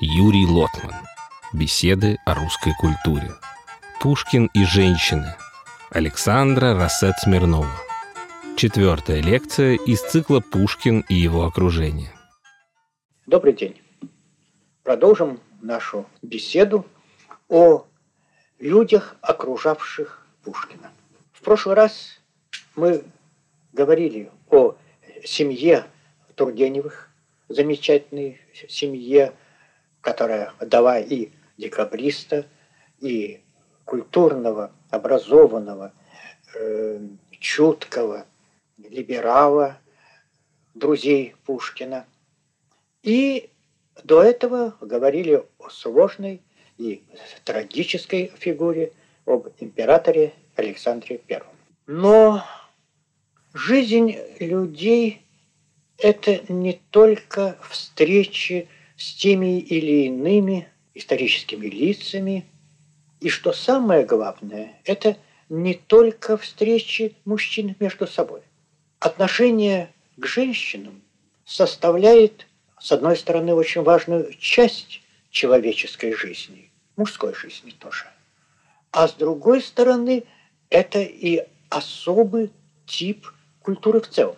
Юрий Лотман. Беседы о русской культуре. Пушкин и женщины. Александра Рассет-Смирнова. Четвертая лекция из цикла «Пушкин и его окружение». Добрый день. Продолжим нашу беседу о людях, окружавших Пушкина. В прошлый раз мы говорили о семье Тургеневых, замечательной семье, которая дала и декабриста, и культурного, образованного, э, чуткого либерала, друзей Пушкина. И до этого говорили о сложной и трагической фигуре, об императоре Александре I. Но жизнь людей – это не только встречи с теми или иными историческими лицами, и что самое главное, это не только встречи мужчин между собой. Отношение к женщинам составляет, с одной стороны, очень важную часть человеческой жизни, мужской жизни тоже. А с другой стороны, это и особый тип культуры в целом.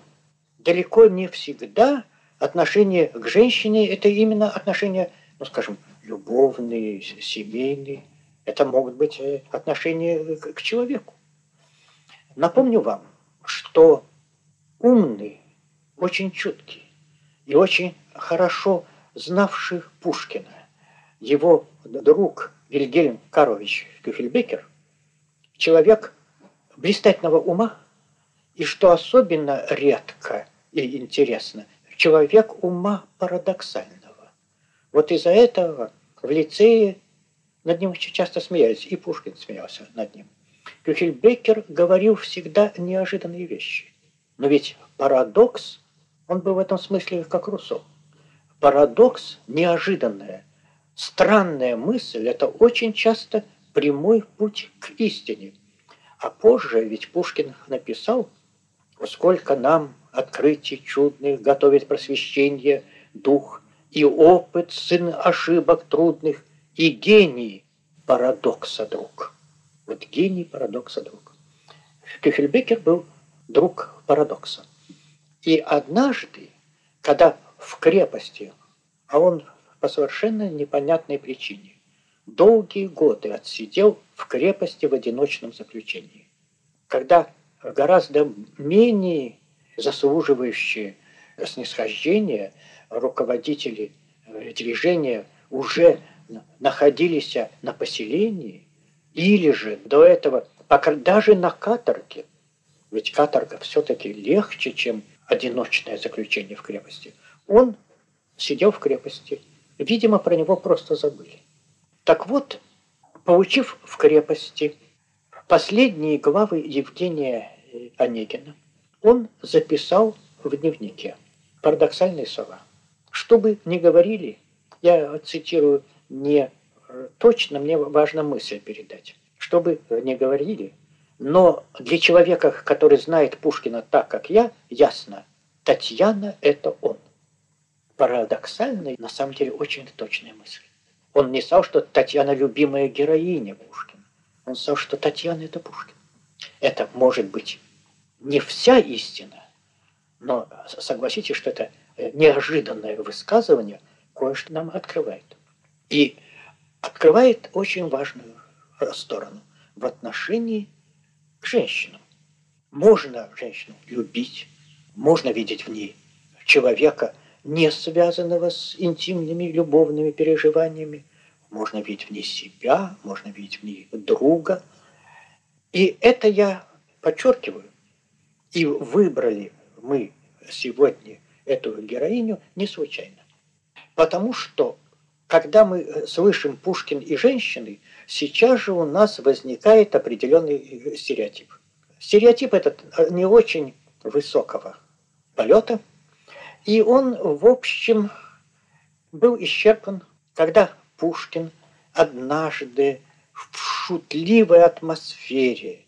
Далеко не всегда отношение к женщине – это именно отношения, ну, скажем, любовные, семейные. Это могут быть э, отношения к человеку. Напомню вам, что умный, очень чуткий и очень хорошо знавший Пушкина, его друг Вильгельм Карлович Кюхельбекер, человек блистательного ума, и что особенно редко и интересно, человек ума парадоксального. Вот из-за этого в лицее над ним очень часто смеялись, и Пушкин смеялся над ним. Кюхельбекер говорил всегда неожиданные вещи. Но ведь парадокс, он был в этом смысле как Руссо. Парадокс неожиданная, странная мысль – это очень часто прямой путь к истине. А позже ведь Пушкин написал, сколько нам открытий чудных готовит просвещение дух, и опыт, сын ошибок трудных, и гений парадокса друг. Вот гений парадокса друг. Кюхельбекер был друг парадокса. И однажды, когда в крепости, а он по совершенно непонятной причине, долгие годы отсидел в крепости в одиночном заключении, когда гораздо менее заслуживающие снисхождения руководители движения уже находились на поселении, или же до этого, даже на каторге, ведь каторга все-таки легче, чем одиночное заключение в крепости, он сидел в крепости. Видимо, про него просто забыли. Так вот, получив в крепости последние главы Евгения Онегина, он записал в дневнике парадоксальные слова. Что бы ни говорили, я цитирую не э, точно, мне важно мысль передать. Что бы ни говорили, но для человека, который знает Пушкина так, как я, ясно, Татьяна – это он. Парадоксальная, на самом деле, очень точная мысль. Он не сказал, что Татьяна – любимая героиня Пушкина. Он сказал, что Татьяна – это Пушкин. Это может быть не вся истина, но согласитесь, что это э, неожиданное высказывание кое-что нам открывает. И открывает очень важную сторону в отношении к женщинам. Можно женщину любить, можно видеть в ней человека, не связанного с интимными любовными переживаниями, можно видеть в ней себя, можно видеть в ней друга. И это я подчеркиваю, и выбрали мы сегодня эту героиню не случайно. Потому что, когда мы э, слышим Пушкин и женщины, сейчас же у нас возникает определенный э, стереотип. Стереотип этот э, не очень высокого полета, и он, в общем, был исчерпан, когда Пушкин однажды в шутливой атмосфере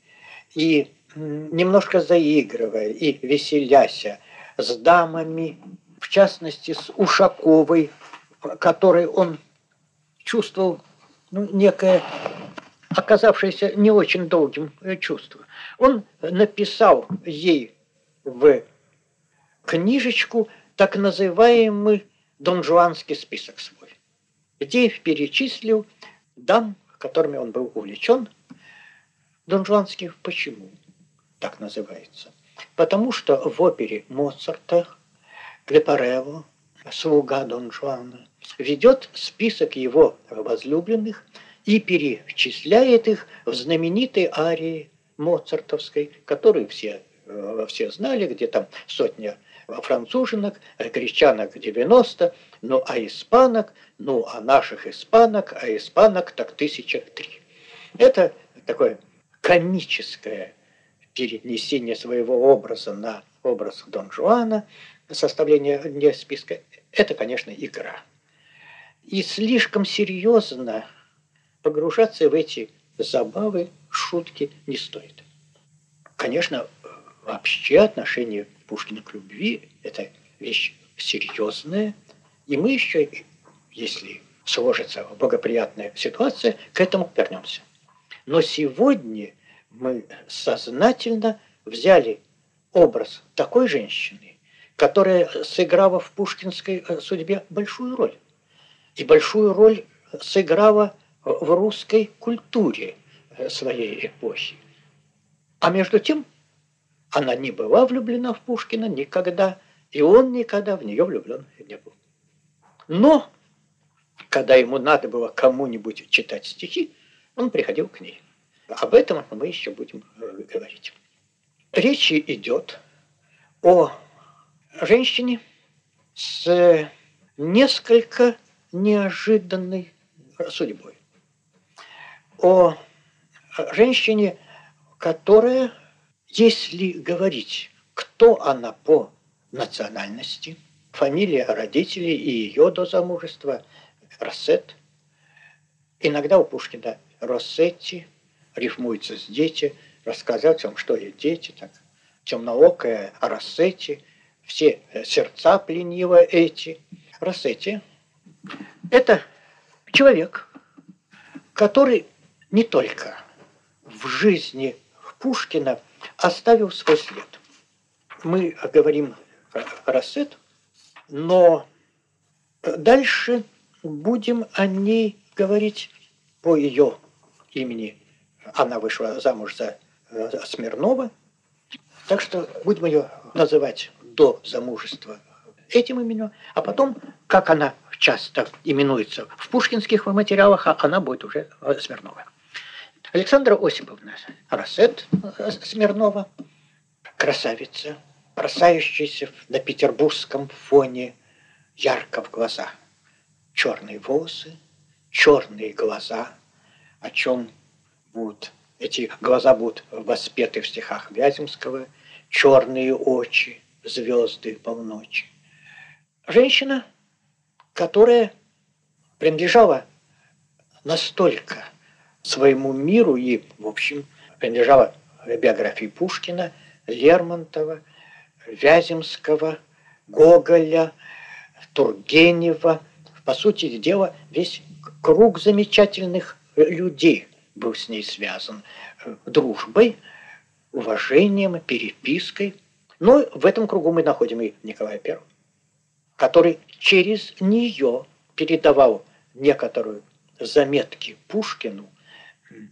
и немножко заигрывая и веселяся с дамами, в частности с Ушаковой, которой он чувствовал ну, некое оказавшееся не очень долгим э, чувство. Он написал ей в книжечку так называемый донжуанский список где перечислил дам, которыми он был увлечен. Донжуанский почему так называется? Потому что в опере Моцарта Клепарево, слуга Дон Жуана, ведет список его возлюбленных и перечисляет их в знаменитой арии моцартовской, которую все, э, все знали, где там сотня француженок, гречанок 90, ну а испанок, ну а наших испанок, а испанок так тысяча три. Это такое комическое перенесение своего образа на образ Дон Жуана, составление списка, это, конечно, игра. И слишком серьезно погружаться в эти забавы, шутки не стоит. Конечно, вообще отношение Пушкина к любви – это вещь серьезная, и мы еще, если сложится благоприятная ситуация, к этому вернемся. Но сегодня мы сознательно взяли образ такой женщины, которая сыграла в пушкинской э, судьбе большую роль. И большую роль сыграла в русской культуре э, своей эпохи. А между тем, она не была влюблена в Пушкина никогда, и он никогда в нее влюблен не был. Но, когда ему надо было кому-нибудь читать стихи, он приходил к ней. Об этом мы еще будем э, говорить. Речь идет о женщине с несколько неожиданной судьбой. О женщине, которая, если говорить, кто она по национальности, фамилия родителей и ее до замужества, Рассет, иногда у Пушкина Россетти – рифмуется с дети, рассказать вам, что есть дети, так, темноокая Рассети, все сердца пленива эти. Рассети – это человек, который не только в жизни Пушкина оставил свой след. Мы говорим Рассет, но дальше будем о ней говорить по ее имени она вышла замуж за э, Смирнова. Так что будем ее называть до замужества этим именем, а потом, как она часто именуется в пушкинских материалах, а она будет уже э, Смирнова. Александра Осиповна Рассет Смирнова, красавица, бросающаяся на петербургском фоне ярко в глаза. Черные волосы, черные глаза, о чем будут, эти глаза будут воспеты в стихах Вяземского, черные очи, звезды полночи. Женщина, которая принадлежала настолько своему миру и, в общем, принадлежала биографии Пушкина, Лермонтова, Вяземского, Гоголя, Тургенева. По сути дела, весь круг замечательных людей – был с ней связан дружбой, уважением, перепиской. Но в этом кругу мы находим и Николая I, который через нее передавал некоторую заметки Пушкину,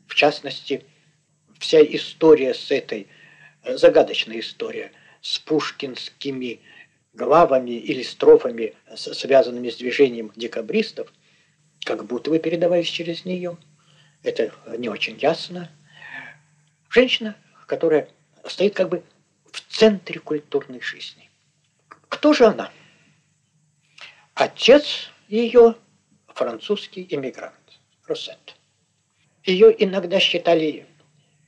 в частности, вся история с этой, э, загадочная история с пушкинскими главами или строфами, связанными с движением декабристов, как будто бы передавались через нее – это не очень ясно. Женщина, которая стоит как бы в центре культурной жизни. Кто же она? Отец ее французский иммигрант, Росет. Ее иногда считали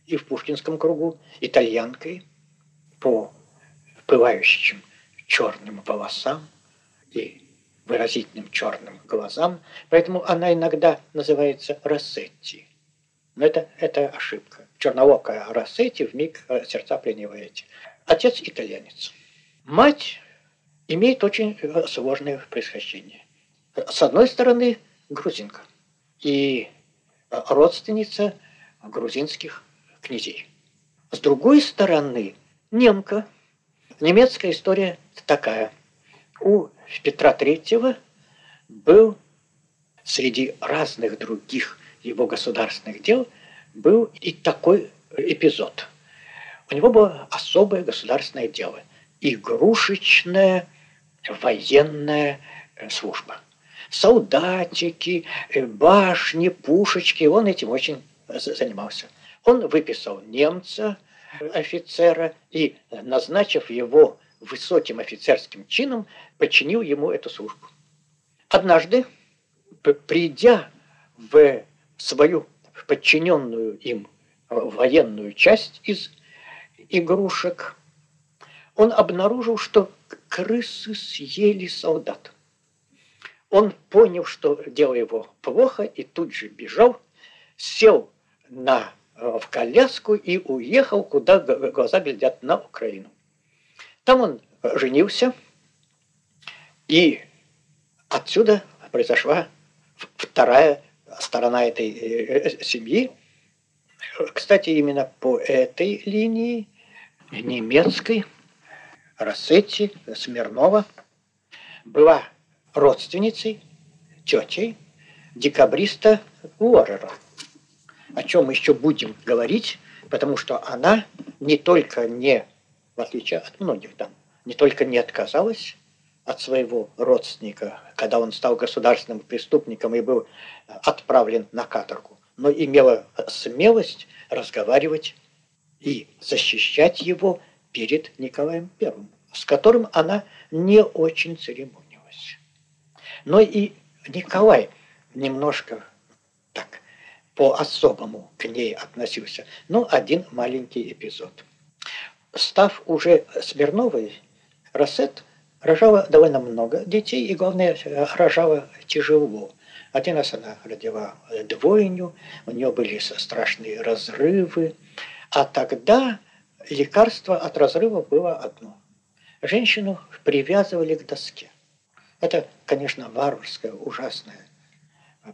и в пушкинском кругу итальянкой по пылающим черным волосам и выразительным черным глазам, поэтому она иногда называется Рассетти. Но это, это ошибка. Черновокая Рассетти в миг э, сердца плениваете. Отец итальянец. Мать имеет очень э, сложное происхождение. С одной стороны, грузинка. и родственница грузинских князей. С другой стороны, немка. Немецкая история такая. У Петра Третьего был среди разных других его государственных дел был и такой эпизод. У него было особое государственное дело – игрушечная военная э, служба. Солдатики, э, башни, пушечки, он этим очень занимался. Он выписал немца, офицера, и, назначив его высоким офицерским чином, подчинил ему эту службу. Однажды, придя в свою подчиненную им военную часть из игрушек, он обнаружил, что крысы съели солдат. Он понял, что дело его плохо, и тут же бежал, сел на, в коляску и уехал, куда глаза глядят, на Украину. Там он женился, и отсюда произошла вторая сторона этой э, семьи. Кстати, именно по этой линии немецкой Рассетти Смирнова была родственницей, тетей декабриста Уоррера, о чем мы еще будем говорить, потому что она не только не, в отличие от многих дам, не только не отказалась от своего родственника, когда он стал государственным преступником и был отправлен на каторгу, но имела смелость разговаривать и защищать его перед Николаем Первым, с которым она не очень церемонилась. Но и Николай немножко так по-особому к ней относился. Ну, один маленький эпизод. Став уже Смирновой, Рассет рожала довольно много детей, и, главное, рожала тяжело. Один раз она родила двойню, у нее были страшные разрывы. А тогда лекарство от разрыва было одно. Женщину привязывали к доске. Это, конечно, варварское, ужасное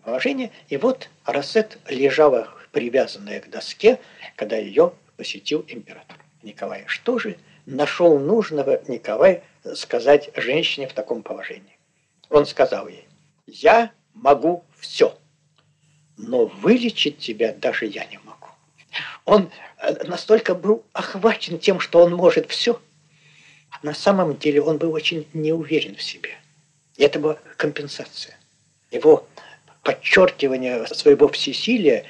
положение. И вот Рассет лежала привязанная к доске, когда ее посетил император Николай. Что же нашел нужного Николай сказать женщине в таком положении. Он сказал ей, я могу все, но вылечить тебя даже я не могу. Он э, настолько был охвачен тем, что он может все. На самом деле он был очень неуверен в себе. Это была компенсация. Его подчеркивание своего всесилия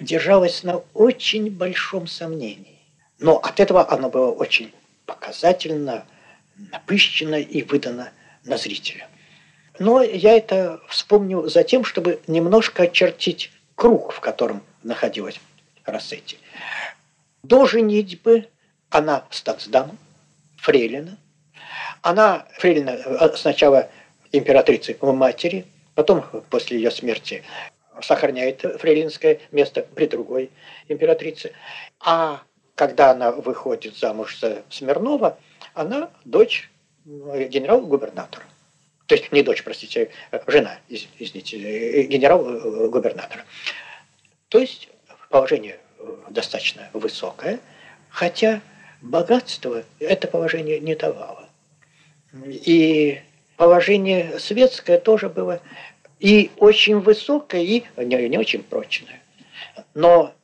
держалось на очень большом сомнении. Но от этого оно было очень показательно, напыщено и выдано на зрителя. Но я это вспомню за тем, чтобы немножко очертить круг, в котором находилась Рассетти. До женитьбы она статсдама, фрейлина. Она фрейлина э, сначала императрицы матери, потом после ее смерти сохраняет фрейлинское место при другой императрице. А когда она выходит замуж за Смирнова, она дочь генерал-губернатора. То есть не дочь, простите, жена, извините, генерал-губернатора. То есть положение достаточно высокое, хотя богатство это положение не давало. И положение светское тоже было и очень высокое, и не, не очень прочное. Но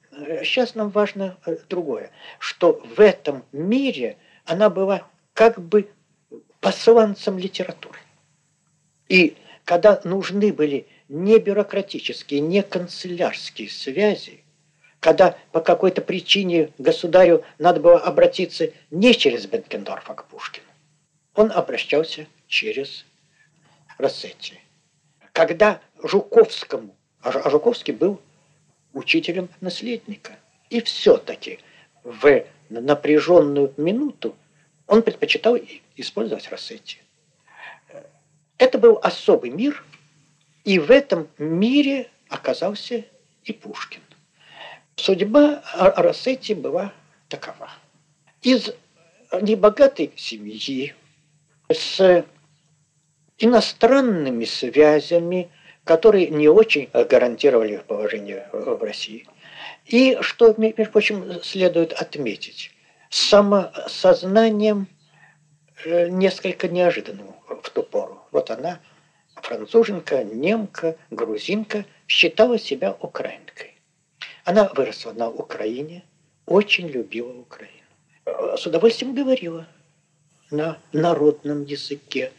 сейчас нам важно э, другое, что в этом мире она была как бы посланцем литературы. И когда нужны были не бюрократические, не канцелярские связи, когда по какой-то причине государю надо было обратиться не через Бенкендорфа к Пушкину, он обращался через Рассетти. Когда Жуковскому, а Жуковский был учителем наследника. И все-таки в напряженную минуту он предпочитал использовать Рассетти. Это был особый мир, и в этом мире оказался и Пушкин. Судьба Рассетти была такова. Из небогатой семьи, с иностранными связями, которые не очень гарантировали положение в России. И, что, между прочим, следует отметить, самосознанием э, несколько неожиданным в ту пору. Вот она, француженка, немка, грузинка, считала себя украинкой. Она выросла на Украине, очень любила Украину. Э, с удовольствием говорила на народном языке.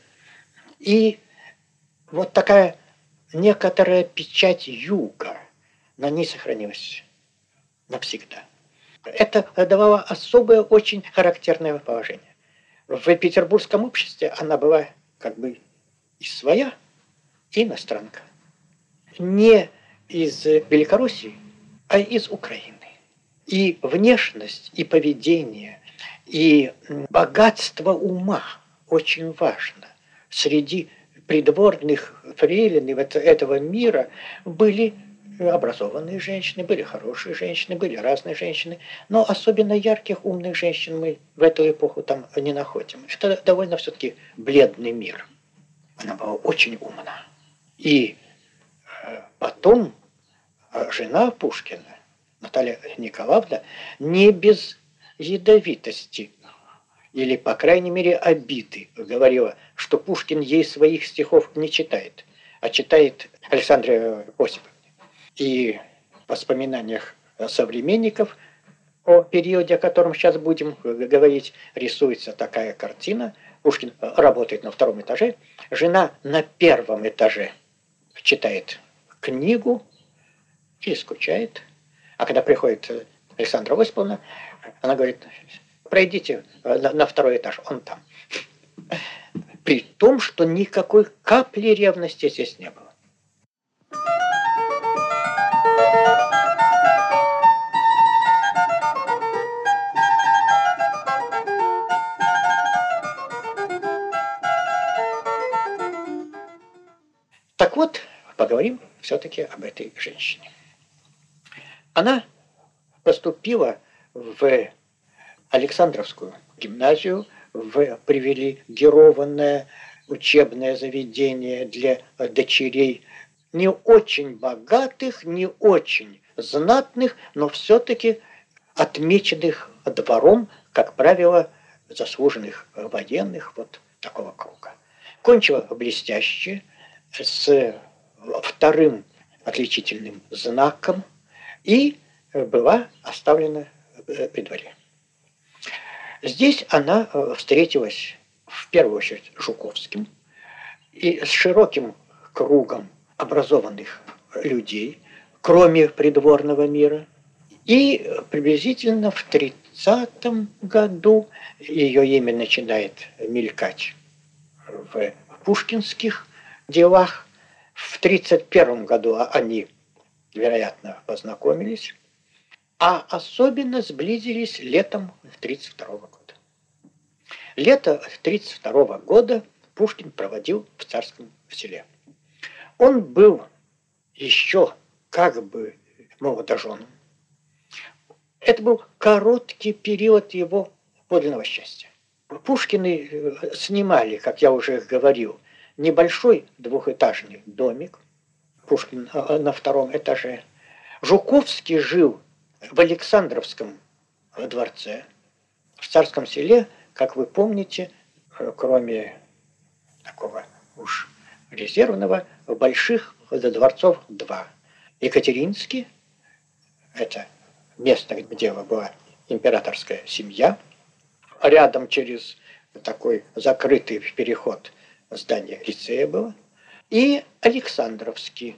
И вот такая некоторая печать юга на ней сохранилась навсегда. Это давало особое, очень характерное положение. В петербургском обществе она была как бы и своя, и иностранка. Не из Великороссии, а из Украины. И внешность, и поведение, и богатство ума очень важно. Среди придворных фрейлин этого мира были образованные женщины, были хорошие женщины, были разные женщины, но особенно ярких, умных женщин мы в эту эпоху там не находим. Это довольно все-таки бледный мир. Она была очень умна. И э, потом э, жена Пушкина, Наталья Николаевна, не без ядовитости или, по крайней мере, обиды говорила, что Пушкин ей своих стихов не читает, а читает Александра Осиповна и воспоминаниях современников о периоде, о котором сейчас будем говорить, рисуется такая картина. Пушкин работает на втором этаже, жена на первом этаже читает книгу или скучает. А когда приходит Александра Осиповна, она говорит, пройдите на, на второй этаж, он там. При том, что никакой капли ревности здесь не было. Так вот, поговорим все-таки об этой женщине. Она поступила в Александровскую гимназию, в привилегированное учебное заведение для дочерей не очень богатых, не очень знатных, но все-таки отмеченных двором, как правило, заслуженных военных вот такого круга. Кончила блестяще – с вторым отличительным знаком и была оставлена при дворе. Здесь она э, встретилась в первую очередь с Жуковским и с широким кругом образованных людей, кроме придворного мира. И приблизительно в 30 году ее имя начинает мелькать в пушкинских делах. В 1931 году они, вероятно, познакомились, а особенно сблизились летом 1932 года. Лето 1932 года Пушкин проводил в Царском селе. Он был еще как бы молодоженом. Это был короткий период его подлинного счастья. Пушкины э, снимали, как я уже говорил, небольшой двухэтажный домик, Пушкин а, на втором этаже. Жуковский жил в Александровском дворце, в Царском селе, как вы помните, э, кроме такого уж резервного, больших дворцов два. Екатеринский, это место, где была императорская семья, рядом через такой закрытый переход здание лицея было, и Александровский,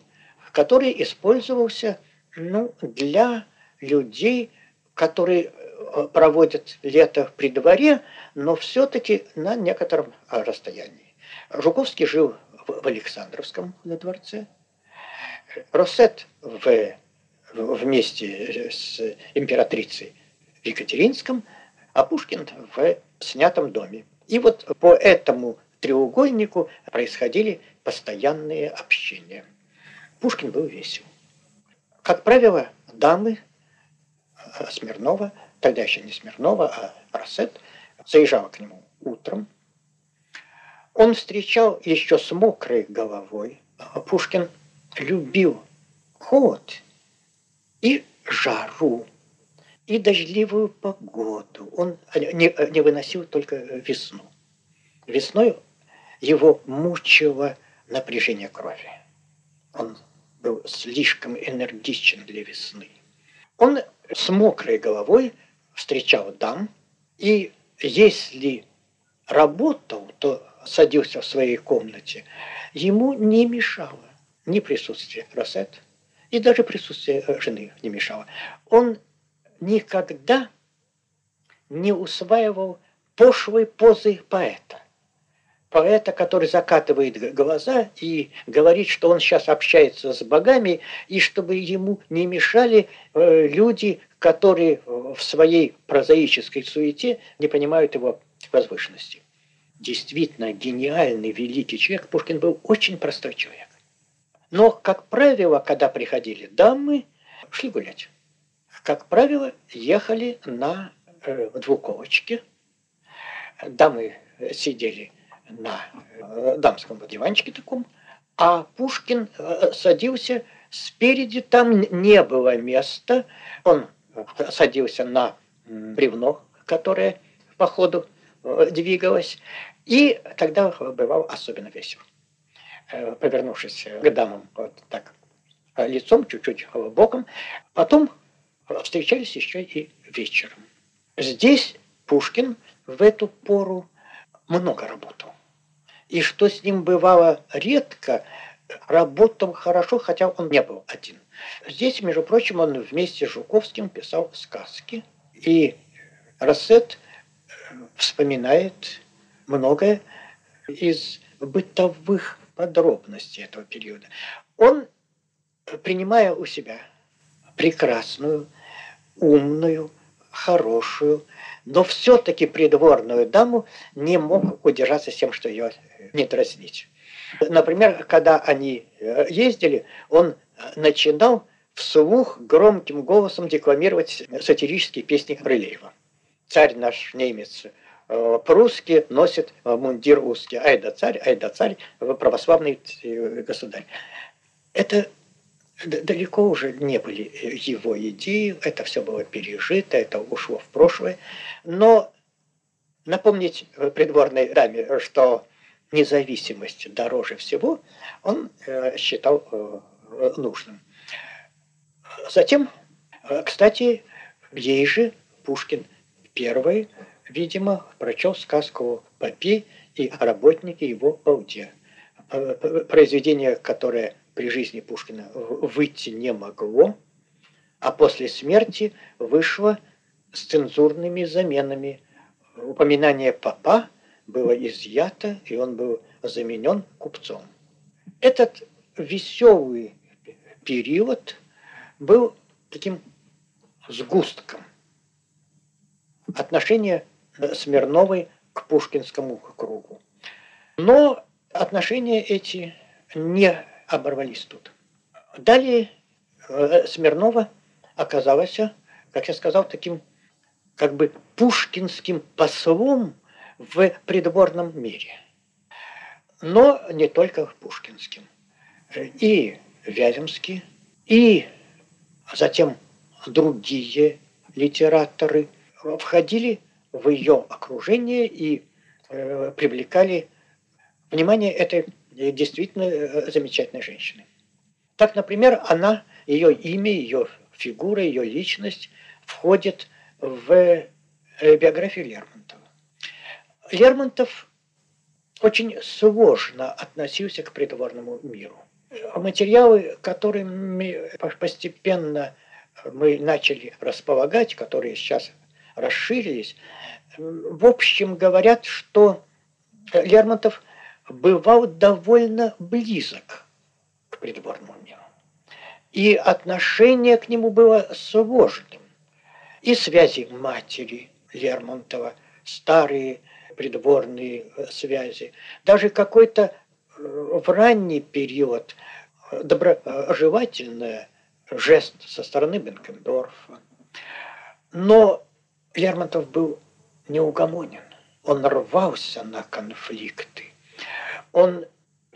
который использовался ну, для людей, которые э, проводят лето при дворе, но все-таки на некотором расстоянии. Жуковский жил в Александровском дворце, Росет в, вместе с императрицей в Екатеринском, а Пушкин в снятом доме. И вот по этому треугольнику происходили постоянные общения. Пушкин был весел. Как правило, дамы э, Смирнова, тогда еще не Смирнова, а Рассет, заезжала к нему утром. Он встречал еще с мокрой головой. Пушкин любил холод и жару, и дождливую погоду. Он не, не выносил только весну. Весной его мучило напряжение крови. Он был слишком энергичен для весны. Он с мокрой головой встречал дам, и если работал, то садился в своей комнате, ему не мешало ни присутствие Росет, и даже присутствие э, жены не мешало. Он никогда не усваивал пошлой позы поэта. Поэта, который закатывает глаза и говорит, что он сейчас общается с богами, и чтобы ему не мешали э, люди, которые в своей прозаической суете не понимают его возвышенности. Действительно гениальный, великий человек, Пушкин был очень простой человек. Но, как правило, когда приходили дамы, шли гулять. Как правило, ехали на э. Дамы сидели на э, дамском диванчике таком, а Пушкин э, садился спереди, там не было места. Он садился на бревно, которое по ходу э, двигалось, и тогда бывал особенно весело. Э, повернувшись к дамам вот так лицом, чуть-чуть боком, потом встречались еще и вечером. Здесь Пушкин в эту пору много работал. И что с ним бывало редко, работал хорошо, хотя он не был один. Здесь, между прочим, он вместе с Жуковским писал сказки. И Рассет э, вспоминает многое из бытовых подробностей этого периода. Он, принимая у себя прекрасную, умную, хорошую, но все-таки придворную даму, не мог удержаться с тем, что ее не дразнить. Например, когда они э, ездили, он начинал вслух громким голосом декламировать сатирические песни Рылеева. Царь наш немец э, прусский носит э, мундир узкий. Ай да царь, ай да царь, православный государь. Это далеко уже не были его идеи, это все было пережито, это ушло в прошлое. Но напомнить придворной даме, что независимость дороже всего, он э, считал э, нужным. Затем, э, кстати, ей же Пушкин первый, видимо, прочел сказку «Попей» и работники его балде. Произведение, которое при жизни Пушкина выйти не могло, а после смерти вышло с цензурными заменами. Упоминание папа было изъято, и он был заменен купцом. Этот веселый период был таким сгустком отношения Смирновой к Пушкинскому кругу. Но отношения эти не оборвались тут. Далее э, Смирнова оказалась, как я сказал, таким как бы пушкинским послом в придворном мире. Но не только пушкинским. И Вяземский, и затем другие литераторы входили в ее окружение и э, привлекали внимание этой действительно э, замечательной женщины. Так, например, она, ее имя, ее фигура, ее личность входит в э, биографию Лермонтова. Лермонтов очень сложно относился к придворному миру. Материалы, которыми постепенно мы начали располагать, которые сейчас расширились, в общем говорят, что Лермонтов бывал довольно близок к придворному миру. И отношение к нему было сложным. И связи матери Лермонтова, старые придворные э, связи. Даже какой-то э, в ранний период э, доброжелательный жест со стороны Бенкендорфа. Но Лермонтов был неугомонен. Он рвался на конфликты. Он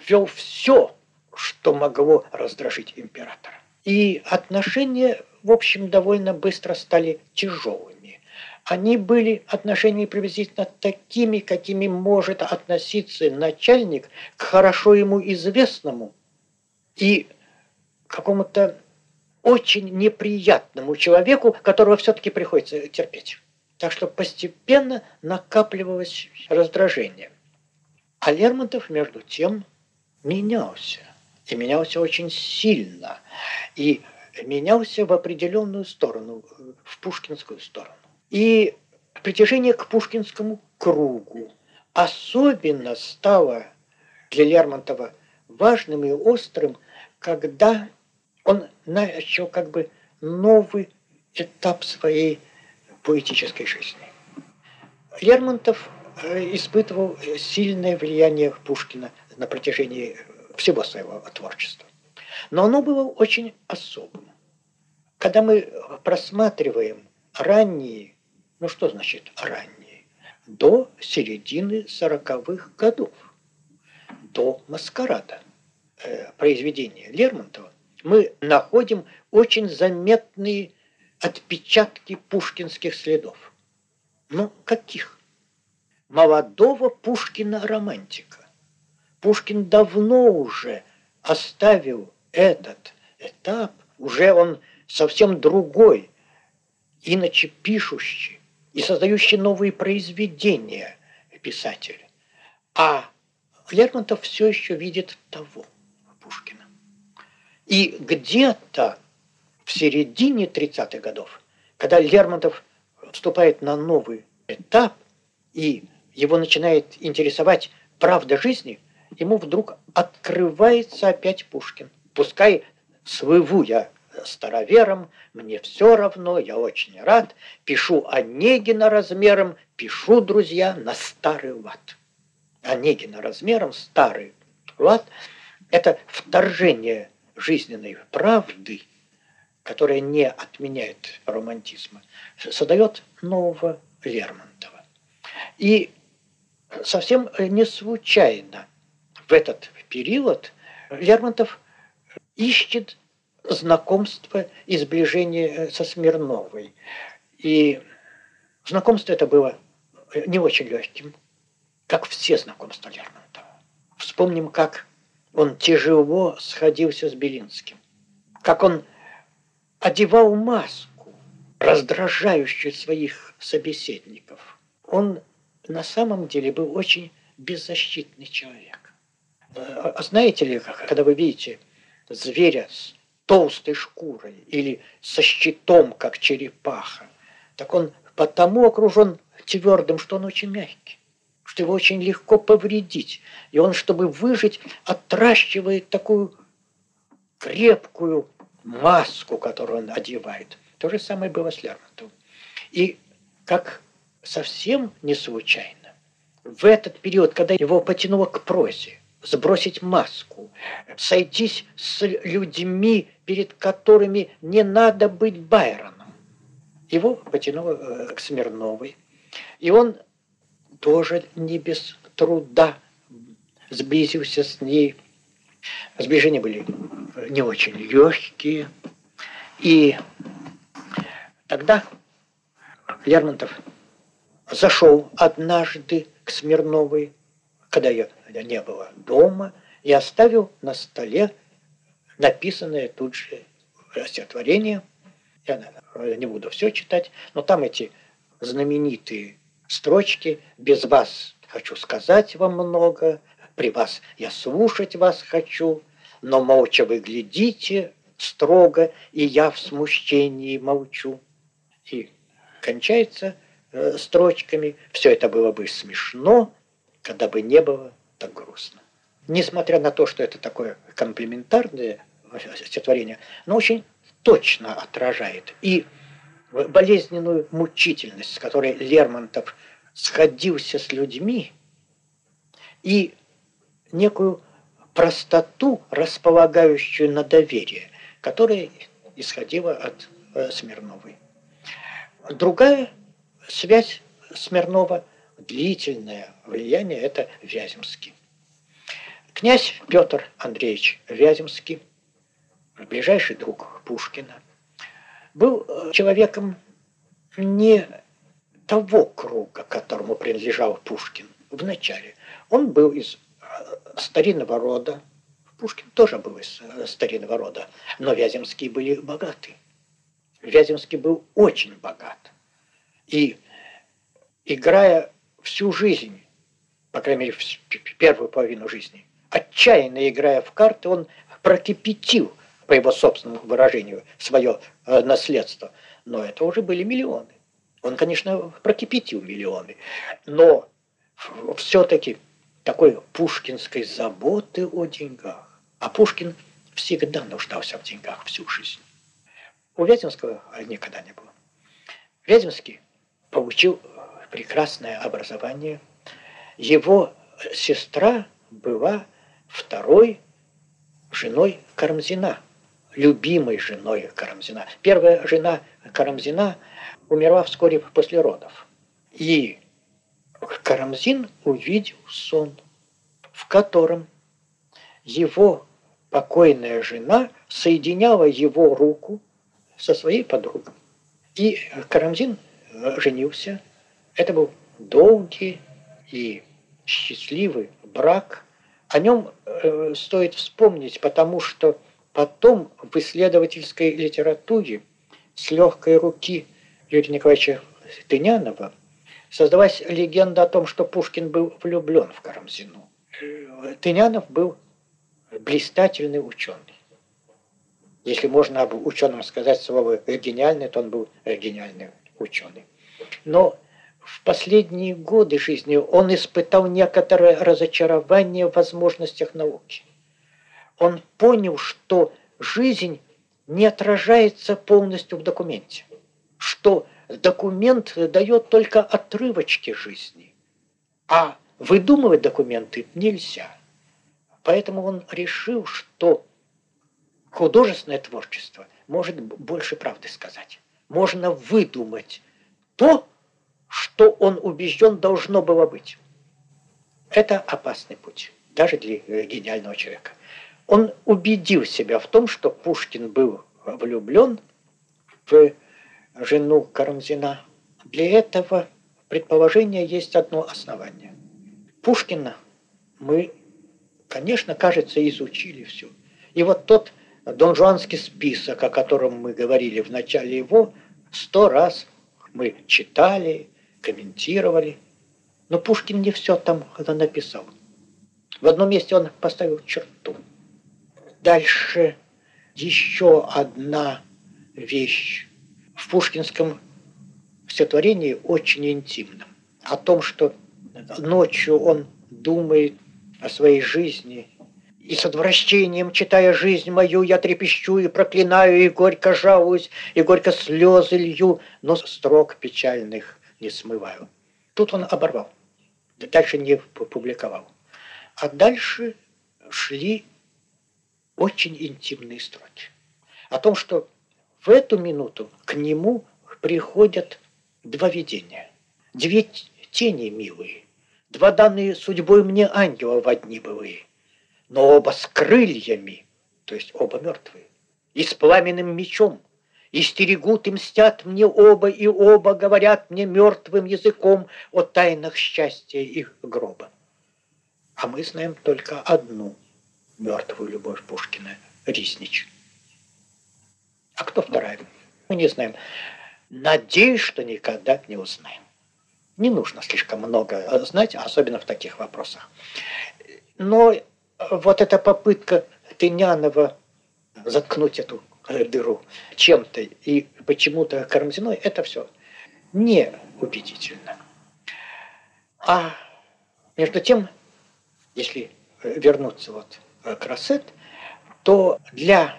вел все, что могло раздражить императора. И отношения, в общем, довольно быстро стали тяжелыми. Они были отношения приблизительно такими, какими может относиться начальник к хорошо ему известному и какому-то очень неприятному человеку, которого все-таки приходится терпеть. Так что постепенно накапливалось раздражение. А Лермонтов, между тем, менялся. И менялся очень сильно. И менялся в определенную сторону, в пушкинскую сторону. И притяжение к пушкинскому кругу особенно стало для Лермонтова важным и острым, когда он начал как бы новый этап своей поэтической жизни. Лермонтов испытывал сильное влияние Пушкина на протяжении всего своего творчества. Но оно было очень особым. Когда мы просматриваем ранние, ну что значит ранние, до середины сороковых годов, до «Маскарада», э, произведения Лермонтова, мы находим очень заметные отпечатки пушкинских следов. Ну, каких? Молодого Пушкина-романтика. Пушкин давно уже оставил этот этап, уже он совсем другой, иначе пишущий и создающий новые произведения писатель. А Лермонтов все еще видит того Пушкина. И где-то в середине 30-х годов, когда Лермонтов вступает на новый этап, и его начинает интересовать правда жизни, ему вдруг открывается опять Пушкин. Пускай свыву я старовером, мне все равно, я очень рад, пишу Онегина размером, пишу, друзья, на старый лад. Онегина размером, старый лад – это вторжение жизненной правды – которая не отменяет романтизма, создает нового Лермонтова. И совсем не случайно в этот период Лермонтов ищет знакомство и сближение со Смирновой. И знакомство это было не очень легким, как все знакомства Лермонтова. Вспомним, как он тяжело сходился с Белинским, как он одевал маску, раздражающую своих собеседников. Он на самом деле был очень беззащитный человек. А, а знаете ли, когда вы видите зверя с толстой шкурой или со щитом, как черепаха, так он потому окружен твердым, что он очень мягкий, что его очень легко повредить. И он, чтобы выжить, отращивает такую крепкую маску, которую он одевает. То же самое было с Лермонтовым. И как совсем не случайно, в этот период, когда его потянуло к прозе, сбросить маску, сойтись с людьми, перед которыми не надо быть Байроном, его потянуло э, к Смирновой. И он тоже не без труда сблизился с ней. Сближения были не очень легкие. И тогда Лермонтов зашел однажды к Смирновой, когда ее не было дома, и оставил на столе написанное тут же стихотворение. Я не буду все читать, но там эти знаменитые строчки «Без вас хочу сказать вам много, при вас я слушать вас хочу, но молча вы глядите строго, и я в смущении молчу. И кончается э, строчками. Все это было бы смешно, когда бы не было так грустно. Несмотря на то, что это такое комплементарное стихотворение, но очень точно отражает и болезненную мучительность, с которой Лермонтов сходился с людьми, и некую простоту, располагающую на доверие, которая исходила от э, Смирновой. Другая связь Смирнова, длительное влияние, это Вяземский. Князь Петр Андреевич Вяземский, ближайший друг Пушкина, был э, человеком не того круга, которому принадлежал Пушкин в начале. Он был из э, старинного рода, Пушкин тоже был из э, старинного рода, но Вяземские были богаты. Вяземский был очень богат. И играя всю жизнь, по крайней мере, первую половину жизни, отчаянно играя в карты, он прокипятил, по его собственному выражению, свое э, наследство. Но это уже были миллионы. Он, конечно, прокипятил миллионы. Но все-таки такой пушкинской заботы о деньгах. А Пушкин всегда нуждался в деньгах всю жизнь. У Вяземского никогда не было. Вяземский получил прекрасное образование. Его сестра была второй женой Карамзина, любимой женой Карамзина. Первая жена Карамзина умерла вскоре после родов. И Карамзин увидел сон, в котором его покойная жена соединяла его руку со своей подругой. И Карамзин женился. Это был долгий и счастливый брак – о нем э, стоит вспомнить, потому что потом в исследовательской литературе с легкой руки Юрия Николаевича Тынянова создалась легенда о том, что Пушкин был влюблен в Карамзину. Тынянов был блистательный ученый. Если можно об ученом сказать слово гениальный, то он был гениальный ученый. Но в последние годы жизни он испытал некоторое разочарование в возможностях науки. Он понял, что жизнь не отражается полностью в документе, что документ дает только отрывочки жизни, а выдумывать документы нельзя. Поэтому он решил, что художественное творчество может больше правды сказать. Можно выдумать то, что он убежден должно было быть. Это опасный путь, даже для гениального человека. Он убедил себя в том, что Пушкин был влюблен в жену Карамзина. Для этого предположения есть одно основание. Пушкина мы, конечно, кажется, изучили все. И вот тот донжуанский список, о котором мы говорили в начале его, сто раз мы читали, комментировали. Но Пушкин не все там написал. В одном месте он поставил черту. Дальше еще одна вещь в пушкинском стихотворении очень интимном. О том, что ночью он думает о своей жизни, и с отвращением, читая жизнь мою, я трепещу и проклинаю, и горько жалуюсь, и горько слезы лью, но строк печальных не смываю. Тут он оборвал. Дальше не публиковал. А дальше шли очень интимные строки. О том, что в эту минуту к нему приходят два видения. Две тени милые, два данные судьбой мне ангела в одни былые, но оба с крыльями, то есть оба мертвые, и с пламенным мечом – и стерегут и мстят мне оба, и оба говорят мне мертвым языком о тайнах счастья их гроба. А мы знаем только одну мертвую любовь Пушкина – Риснич. А кто вторая? Мы не знаем. Надеюсь, что никогда не узнаем. Не нужно слишком много знать, особенно в таких вопросах. Но вот эта попытка Тынянова заткнуть эту дыру чем-то и почему-то Карамзиной, это все не убедительно. А между тем, если вернуться вот к Рассет, то для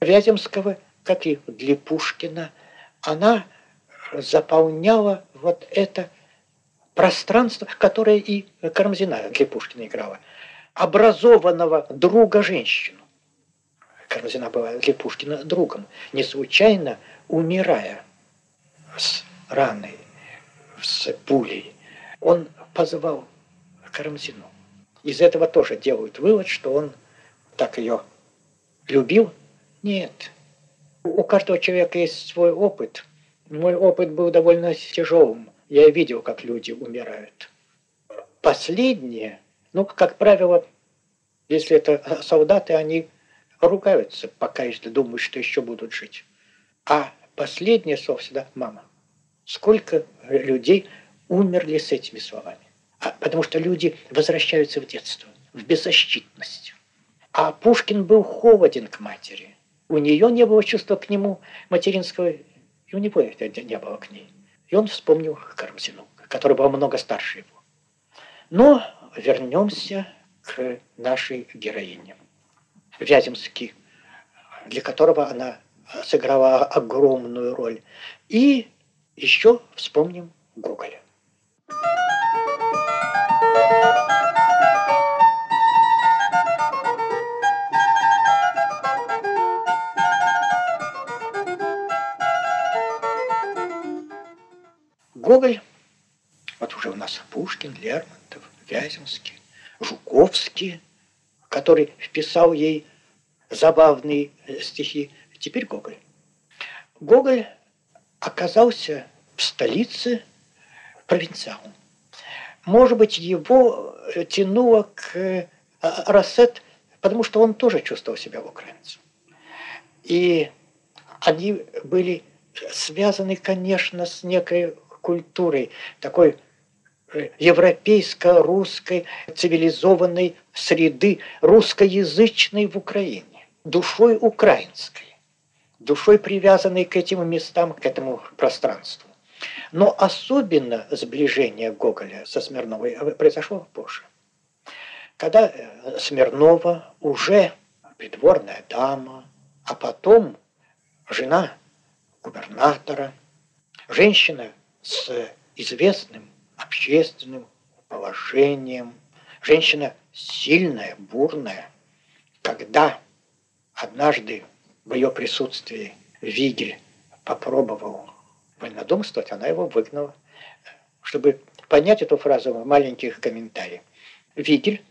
Вяземского, как и для Пушкина, она заполняла вот это пространство, которое и Карамзина для Пушкина играла, образованного друга женщину. Карамзина была для Пушкина другом. Не случайно, умирая с раной, с пулей, он позвал Карамзину. из этого тоже делают вывод, что он так ее любил. Нет. У каждого человека есть свой опыт. Мой опыт был довольно тяжелым. Я видел, как люди умирают. Последние, ну, как правило, если это солдаты, они ругаются, пока если думают, что еще будут жить. А последнее слово всегда «мама». Сколько людей умерли с этими словами. А, потому что люди возвращаются в детство, в беззащитность. А Пушкин был холоден к матери. У нее не было чувства к нему материнского, и у него не было к ней. И он вспомнил Карамзину, который был много старше его. Но вернемся к нашей героине. Вяземский, для которого она сыграла огромную роль. И еще вспомним Гоголя. Гоголь, вот уже у нас Пушкин, Лермонтов, Вяземский, Жуковский, который вписал ей забавные стихи, теперь Гоголь. Гоголь оказался в столице провинциалом. Может быть, его тянуло к э, Рассет, потому что он тоже чувствовал себя украинцем. И они были связаны, конечно, с некой культурой, такой э, европейско-русской цивилизованной среды, русскоязычной в Украине, душой украинской, душой привязанной к этим местам, к этому пространству. Но особенно сближение Гоголя со Смирновой произошло позже. Когда э, Смирнова уже придворная дама, а потом жена губернатора, женщина с известным общественным положением, женщина сильная, бурная, когда однажды в ее присутствии Вигель попробовал вольнодумствовать, она его выгнала. Чтобы понять эту фразу, маленьких комментариев. Вигель,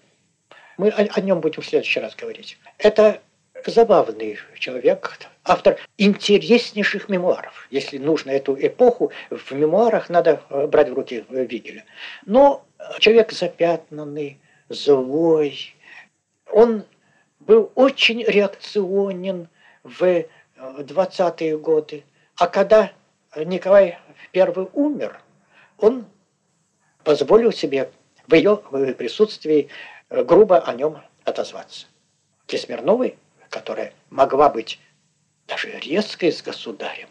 мы о, о нем будем в следующий раз говорить, это забавный человек, автор интереснейших мемуаров. Если нужно эту эпоху, в мемуарах надо э, брать в руки Вигеля. Но человек запятнанный, злой, он был очень реакционен в 20-е э, годы. А когда Николай I умер, он позволил себе в ее присутствии э, грубо о нем отозваться. Для которая могла быть даже резкой с государем,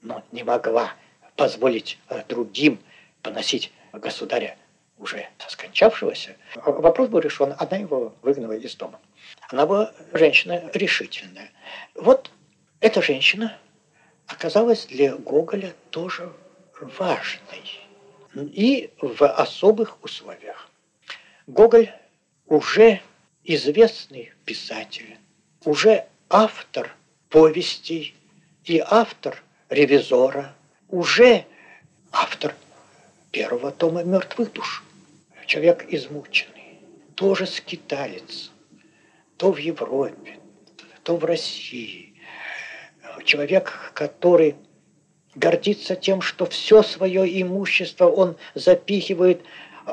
но не могла позволить э, другим поносить государя уже скончавшегося, вопрос был решен, она его выгнала из дома. Она была женщина решительная. Вот эта женщина оказалась для Гоголя тоже важной и в особых условиях. Гоголь уже известный писатель, уже автор повестей и автор ревизора, уже автор первого тома «Мертвых душ». Человек измученный, тоже скиталец, то в Европе, то в России. Человек, который гордится тем, что все свое имущество он запихивает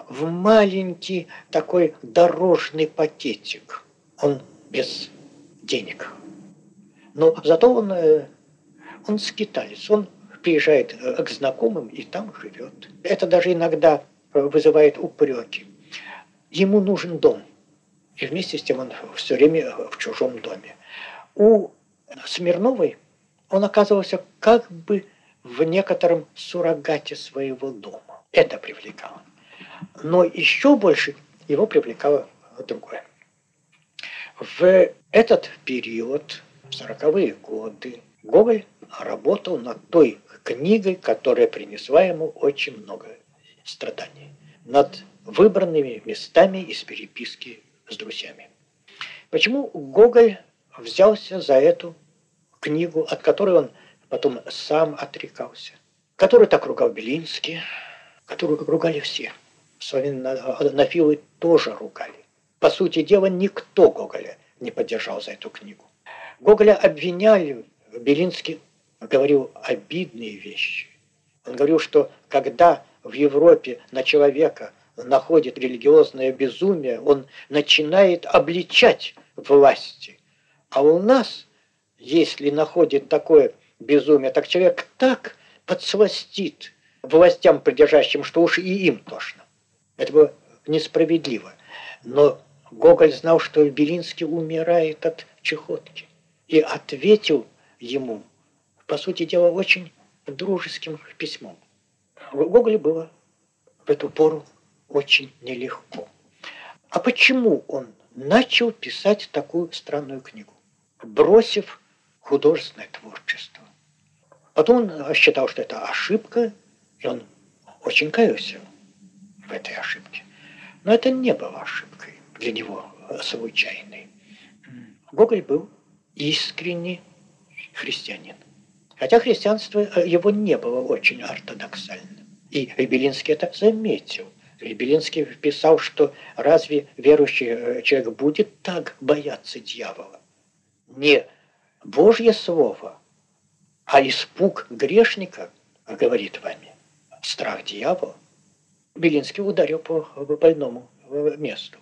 в маленький такой дорожный пакетик. Он без денег. Но зато он, э, он скиталец, он приезжает э, к знакомым и там живет. Это даже иногда э, вызывает упреки. Ему нужен дом. И вместе с тем он все время в чужом доме. У Смирновой он оказывался как бы в некотором суррогате своего дома. Это привлекало. Но еще больше его привлекало другое. В этот период, в сороковые годы, Гоголь работал над той книгой, которая принесла ему очень много страданий, над выбранными местами из переписки с друзьями. Почему Гоголь взялся за эту книгу, от которой он потом сам отрекался, которую так ругал Белинский, которую ругали все. Славянофилы тоже ругали. По сути дела, никто Гоголя не поддержал за эту книгу. Гоголя обвиняли, Белинский говорил обидные вещи. Он говорил, что когда в Европе на человека находит религиозное безумие, он начинает обличать власти. А у нас, если находит такое безумие, так человек так подсластит властям придержащим, что уж и им тошно. Это было несправедливо. Но Гоголь знал, что Белинский умирает от чехотки. И ответил ему, по сути дела, очень дружеским письмом. Гоголю было в эту пору очень нелегко. А почему он начал писать такую странную книгу, бросив художественное творчество? Потом он считал, что это ошибка, и он очень каялся в этой ошибке. Но это не было ошибкой для него случайной. Гоголь был искренний христианин. Хотя христианство э, его не было очень ортодоксальным. И Рябелинский это заметил. Рябелинский писал, что разве верующий э, человек будет так бояться дьявола? Не Божье Слово, а испуг грешника, говорит вами, страх дьявола. Белинский ударил по больному месту.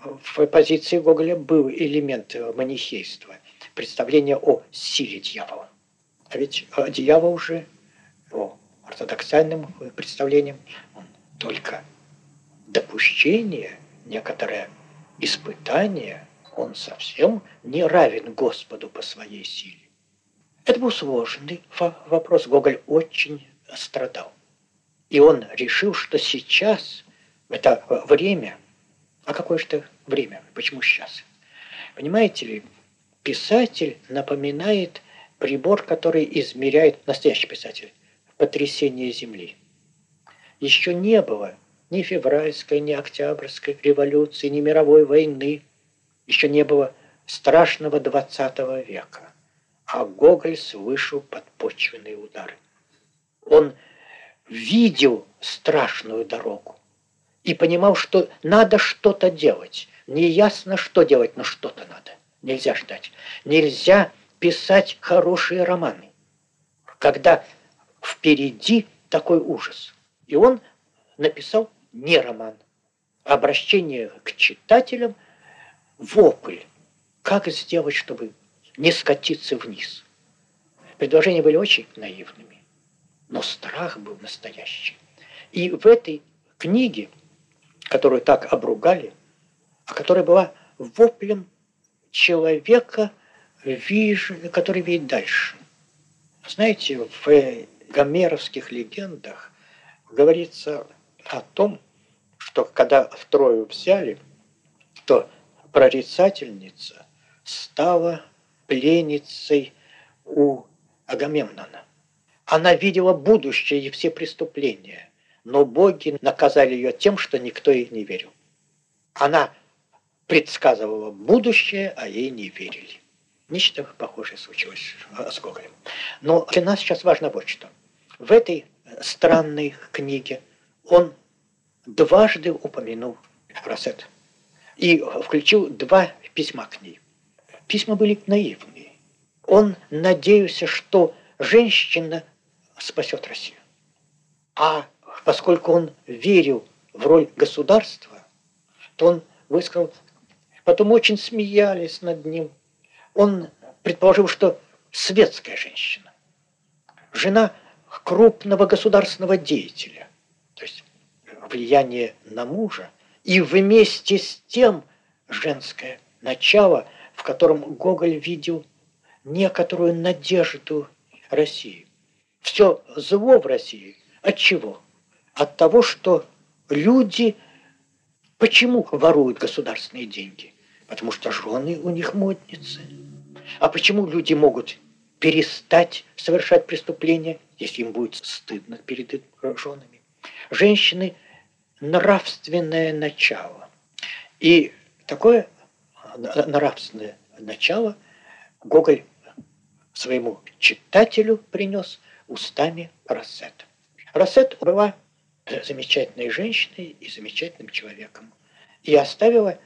В позиции Гоголя был элемент манихейства, представление о силе дьявола. А ведь дьявол уже по ортодоксальным представлениям он только допущение, некоторое испытание, он совсем не равен Господу по своей силе. Это был сложный вопрос. Гоголь очень страдал. И он решил, что сейчас, это время, а какое же это время, почему сейчас? Понимаете ли, писатель напоминает прибор, который измеряет, настоящий писатель, потрясение Земли. Еще не было ни февральской, ни октябрьской революции, ни мировой войны. Еще не было страшного 20 века. А Гоголь слышал подпочвенные удары. Он видел страшную дорогу и понимал, что надо что-то делать. Неясно, что делать, но что-то надо. Нельзя ждать. Нельзя писать хорошие романы, когда впереди такой ужас. И он написал не роман, а обращение к читателям, вопль. Как сделать, чтобы не скатиться вниз? Предложения были очень наивными но страх был настоящий. И в этой книге, которую так обругали, а которая была воплем человека, который видит дальше. Знаете, в гомеровских легендах говорится о том, что когда в Трою взяли, то прорицательница стала пленницей у Агамемнона. Она видела будущее и все преступления, но боги наказали ее тем, что никто ей не верил. Она предсказывала будущее, а ей не верили. Нечто похожее случилось с Гоголем. Но для нас сейчас важно вот что. В этой странной книге он дважды упомянул Рассет и включил два письма к ней. Письма были наивные. Он надеялся, что женщина спасет Россию. А поскольку он верил в роль государства, то он высказал, потом очень смеялись над ним. Он предположил, что светская женщина, жена крупного государственного деятеля, то есть влияние на мужа, и вместе с тем женское начало, в котором Гоголь видел некоторую надежду России все зло в России. От чего? От того, что люди почему воруют государственные деньги? Потому что жены у них модницы. А почему люди могут перестать совершать преступления, если им будет стыдно перед женами? Женщины – нравственное начало. И такое нравственное начало Гоголь своему читателю принес – устами Рассет. Рассет была замечательной женщиной и замечательным человеком. И оставила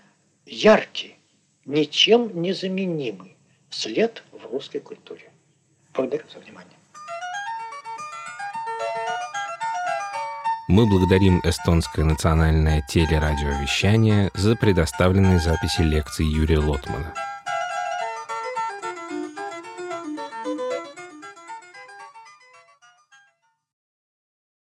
яркий, ничем не заменимый след в русской культуре. Благодарю за внимание. Мы благодарим эстонское национальное телерадиовещание за предоставленные записи лекций Юрия Лотмана.